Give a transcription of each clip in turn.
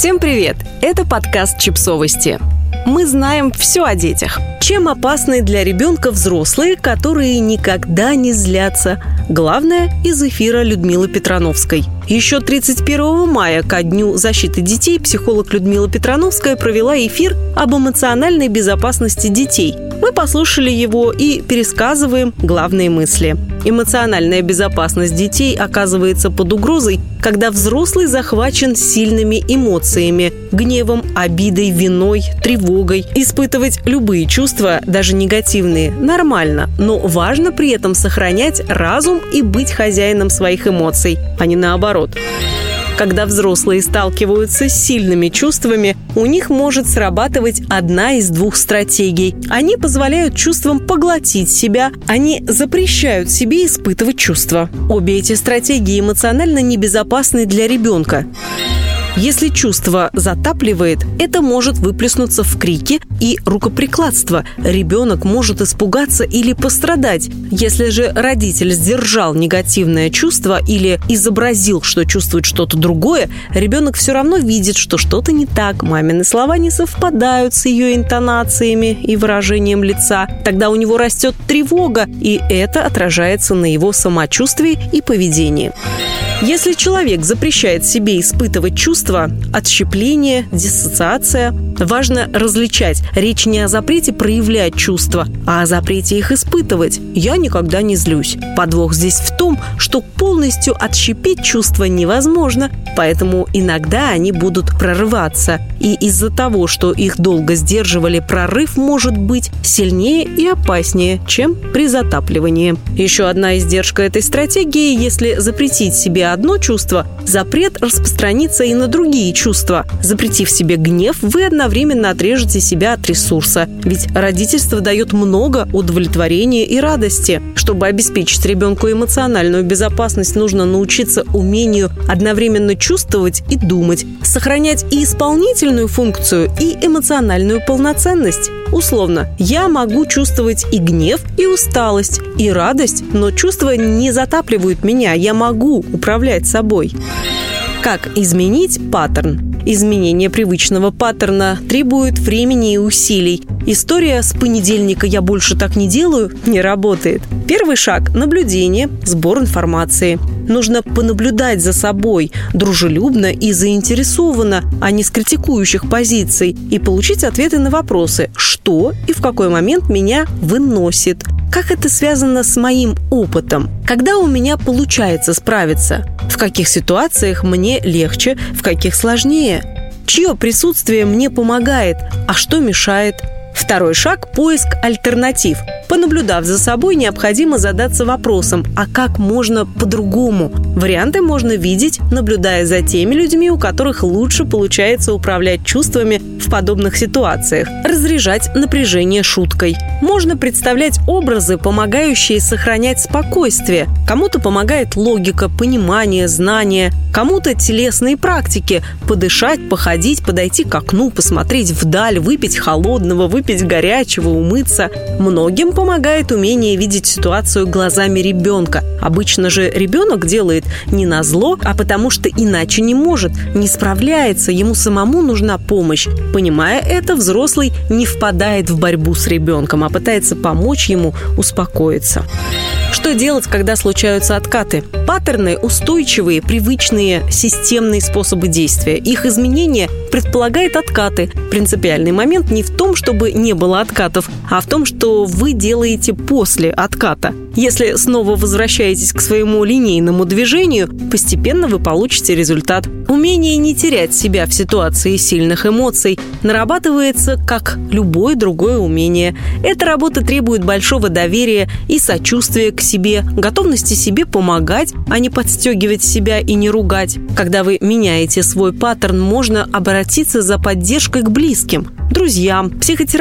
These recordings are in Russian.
Всем привет! Это подкаст «Чипсовости». Мы знаем все о детях. Чем опасны для ребенка взрослые, которые никогда не злятся? Главное – из эфира Людмилы Петрановской. Еще 31 мая ко Дню защиты детей психолог Людмила Петрановская провела эфир об эмоциональной безопасности детей. Мы послушали его и пересказываем главные мысли. Эмоциональная безопасность детей оказывается под угрозой, когда взрослый захвачен сильными эмоциями – гневом, обидой, виной, тревогой. Испытывать любые чувства, даже негативные, нормально, но важно при этом сохранять разум и быть хозяином своих эмоций, а не наоборот. Когда взрослые сталкиваются с сильными чувствами, у них может срабатывать одна из двух стратегий. Они позволяют чувствам поглотить себя, они запрещают себе испытывать чувства. Обе эти стратегии эмоционально небезопасны для ребенка. Если чувство затапливает, это может выплеснуться в крике и рукоприкладство. Ребенок может испугаться или пострадать. Если же родитель сдержал негативное чувство или изобразил, что чувствует что-то другое, ребенок все равно видит, что что-то не так. Мамины слова не совпадают с ее интонациями и выражением лица. Тогда у него растет тревога, и это отражается на его самочувствии и поведении. Если человек запрещает себе испытывать чувства, отщепление, диссоциация, важно различать. Речь не о запрете проявлять чувства, а о запрете их испытывать. Я никогда не злюсь. Подвох здесь в том, что полностью отщепить чувства невозможно, поэтому иногда они будут прорываться. И из-за того, что их долго сдерживали, прорыв может быть сильнее и опаснее, чем при затапливании. Еще одна издержка этой стратегии, если запретить себе одно чувство, запрет распространится и на другие чувства. Запретив себе гнев, вы одновременно отрежете себя от ресурса. Ведь родительство дает много удовлетворения и радости. Чтобы обеспечить ребенку эмоциональную безопасность, нужно научиться умению одновременно чувствовать и думать, сохранять и исполнительную функцию, и эмоциональную полноценность. Условно, я могу чувствовать и гнев, и усталость, и радость, но чувства не затапливают меня, я могу управлять собой. Как изменить паттерн? Изменение привычного паттерна требует времени и усилий. История с понедельника «я больше так не делаю» не работает. Первый шаг – наблюдение, сбор информации. Нужно понаблюдать за собой дружелюбно и заинтересованно, а не с критикующих позиций, и получить ответы на вопросы, что и в какой момент меня выносит, как это связано с моим опытом? Когда у меня получается справиться? В каких ситуациях мне легче, в каких сложнее? Чье присутствие мне помогает, а что мешает? Второй шаг – поиск альтернатив – Понаблюдав за собой, необходимо задаться вопросом, а как можно по-другому? Варианты можно видеть, наблюдая за теми людьми, у которых лучше получается управлять чувствами в подобных ситуациях, разряжать напряжение шуткой. Можно представлять образы, помогающие сохранять спокойствие. Кому-то помогает логика, понимание, знание, кому-то телесные практики – подышать, походить, подойти к окну, посмотреть вдаль, выпить холодного, выпить горячего, умыться. Многим помогает умение видеть ситуацию глазами ребенка. Обычно же ребенок делает не на зло, а потому что иначе не может, не справляется, ему самому нужна помощь. Понимая это, взрослый не впадает в борьбу с ребенком, а пытается помочь ему успокоиться. Что делать, когда случаются откаты? Паттерны – устойчивые, привычные, системные способы действия. Их изменение предполагает откаты. Принципиальный момент не в том, чтобы не было откатов, а в том, что вы делаете после отката. Если снова возвращаетесь к своему линейному движению, постепенно вы получите результат. Умение не терять себя в ситуации сильных эмоций нарабатывается как любое другое умение. Эта работа требует большого доверия и сочувствия к себе, готовности себе помогать, а не подстегивать себя и не ругать. Когда вы меняете свой паттерн, можно обратиться за поддержкой к близким друзьям,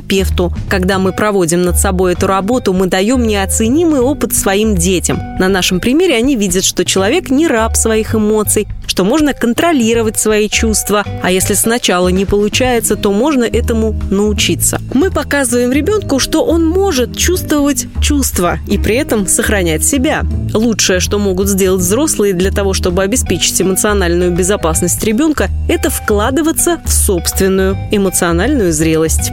психотерапевту. Когда мы проводим над собой эту работу, мы даем неоценимый опыт своим детям. На нашем примере они видят, что человек не раб своих эмоций, что можно контролировать свои чувства, а если сначала не получается, то можно этому научиться. Мы показываем ребенку, что он может чувствовать чувства и при этом сохранять себя. Лучшее, что могут сделать взрослые для того, чтобы обеспечить эмоциональную безопасность ребенка, это вкладываться в собственную эмоциональную зрелость.